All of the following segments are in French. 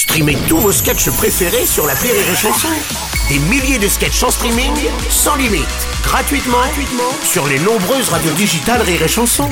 Streamez tous vos sketchs préférés sur la Rire et Chanson. Des milliers de sketchs en streaming, sans limite, gratuitement, gratuitement sur les nombreuses radios digitales Rire et Chanson.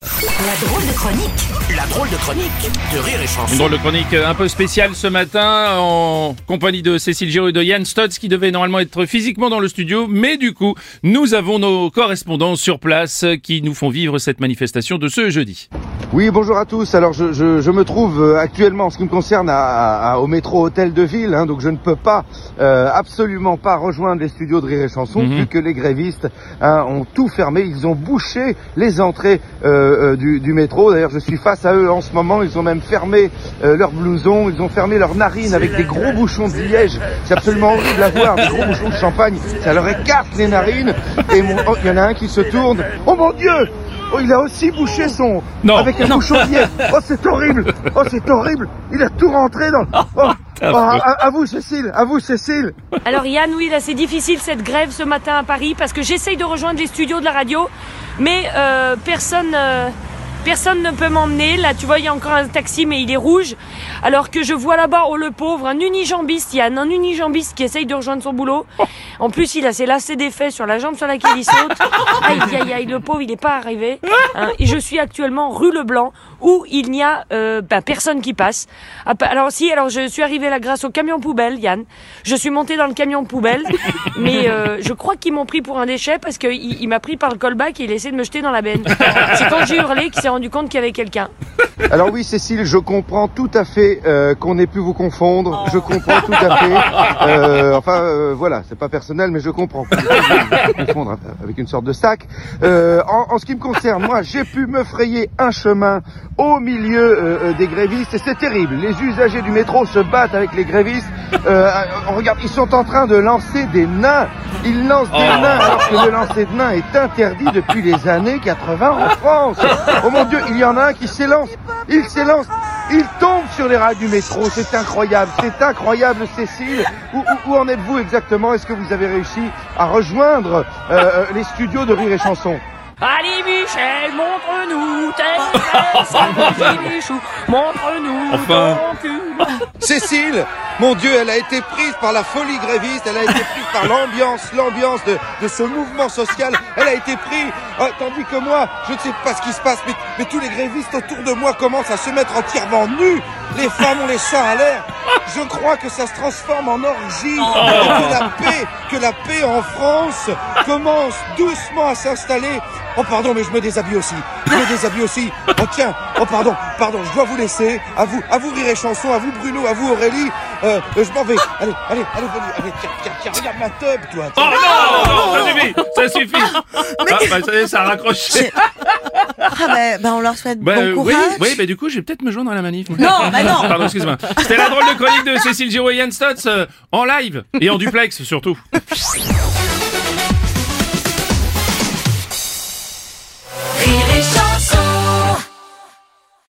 La drôle de chronique La drôle de chronique de Rire et Chanson. Une drôle de chronique un peu spéciale ce matin en compagnie de Cécile Giroud et de Yann Stotz qui devait normalement être physiquement dans le studio, mais du coup, nous avons nos correspondants sur place qui nous font vivre cette manifestation de ce jeudi. Oui, bonjour à tous. Alors, je, je, je me trouve euh, actuellement, en ce qui me concerne, à, à- au métro Hôtel de Ville, hein, donc je ne peux pas, euh, absolument pas rejoindre les studios de Rire et Chanson, Mhm. vu que les grévistes hein, ont tout fermé. Ils ont bouché les entrées euh, du, du métro. D'ailleurs, je suis face à eux en ce moment. Ils ont même fermé euh, leurs blousons, ils ont fermé leurs narines avec des gros bouchons de liège. C'est absolument horrible à voir, des gros bouchons de champagne. Ça leur écarte les narines. Et mon- oh, il y en a un qui se tourne. Oh mon Dieu Oh, il a aussi bouché son Non. avec un bouchon de liège. Oh, c'est horrible. Oh, c'est horrible. Il a tout rentré dans. Oh, oh, à, à vous, Cécile. À vous, Cécile. Alors Yann, oui, là c'est difficile cette grève ce matin à Paris parce que j'essaye de rejoindre les studios de la radio, mais euh, personne, euh, personne ne peut m'emmener. Là, tu vois, il y a encore un taxi, mais il est rouge. Alors que je vois là-bas, oh le pauvre, un unijambiste, Yann, un unijambiste qui essaye de rejoindre son boulot. En plus, il a ses lacets d'effet sur la jambe sur laquelle il saute. Aïe, aïe, aïe, le pauvre, il n'est pas arrivé. hein. Et je suis actuellement rue Leblanc où il n'y a euh, bah, personne qui passe. Ah, pa- Alors si, alors je suis arrivée là grâce au camion poubelle, Yann. Je suis montée dans le camion poubelle, mais euh, je crois qu'ils m'ont pris pour un déchet parce qu'il il, m'a pris par le callback et il essaie de me jeter dans la benne. C'est quand j'ai hurlé qu'il s'est rendu compte qu'il y avait quelqu'un. Alors oui, Cécile, je comprends tout à fait euh, qu'on ait pu vous confondre. Je comprends tout à fait. Euh, enfin, euh, voilà, c'est pas personnel, mais je comprends. vous confondre avec une sorte de sac. Euh, en, en ce qui me concerne, moi, j'ai pu me frayer un chemin au milieu euh, euh, des grévistes et c'est terrible. Les usagers du métro se battent avec les grévistes. Euh, on regarde, ils sont en train de lancer des nains. Ils lancent des nains alors que le lancer de nains est interdit depuis les années 80 en France. Oh mon Dieu, il y en a un qui s'élance. Il s'élance. Il tombe sur les rails du métro. C'est incroyable. C'est incroyable, Cécile. Où, où- où en êtes-vous exactement? Est-ce que vous avez réussi à rejoindre euh, euh, les studios de Rire et Chanson? Allez Michel, montre-nous tes montre-nous Enfin. ton cul. Cécile, mon Dieu, elle a été prise par la folie gréviste, elle a été prise par l'ambiance, l'ambiance de, de ce mouvement social, elle a été prise, Ah, tandis que moi, je ne sais pas ce qui se passe, mais, mais tous les grévistes autour de moi commencent à se mettre entièrement nus, les femmes ont les seins à l'air, je crois que ça se transforme en orgie, et que la paix, que la paix en France commence doucement à s'installer. Oh pardon, mais je me déshabille aussi. Je me déshabille aussi. Oh tiens, oh pardon, pardon, je dois vous laisser. À vous, à vous rire et chanson, à vous Bruno, à vous Aurélie. Euh, euh, je m'en vais. Allez, allez, allez, venez, allez, tiens, tiens, tiens, regarde ma tub, toi. Oh non, non, ça suffit, ça suffit. Ah, bah, ça y est, ça a raccroché. Ah bah, bah, on leur souhaite Bah, bon euh, oui, courage. oui, bah du coup, je vais peut-être me joindre à la manif. Non, bah non. Pardon, excuse-moi. C'était la drôle de chronique de Cécile Giroud et Yann Stotz euh, en live et en duplex surtout.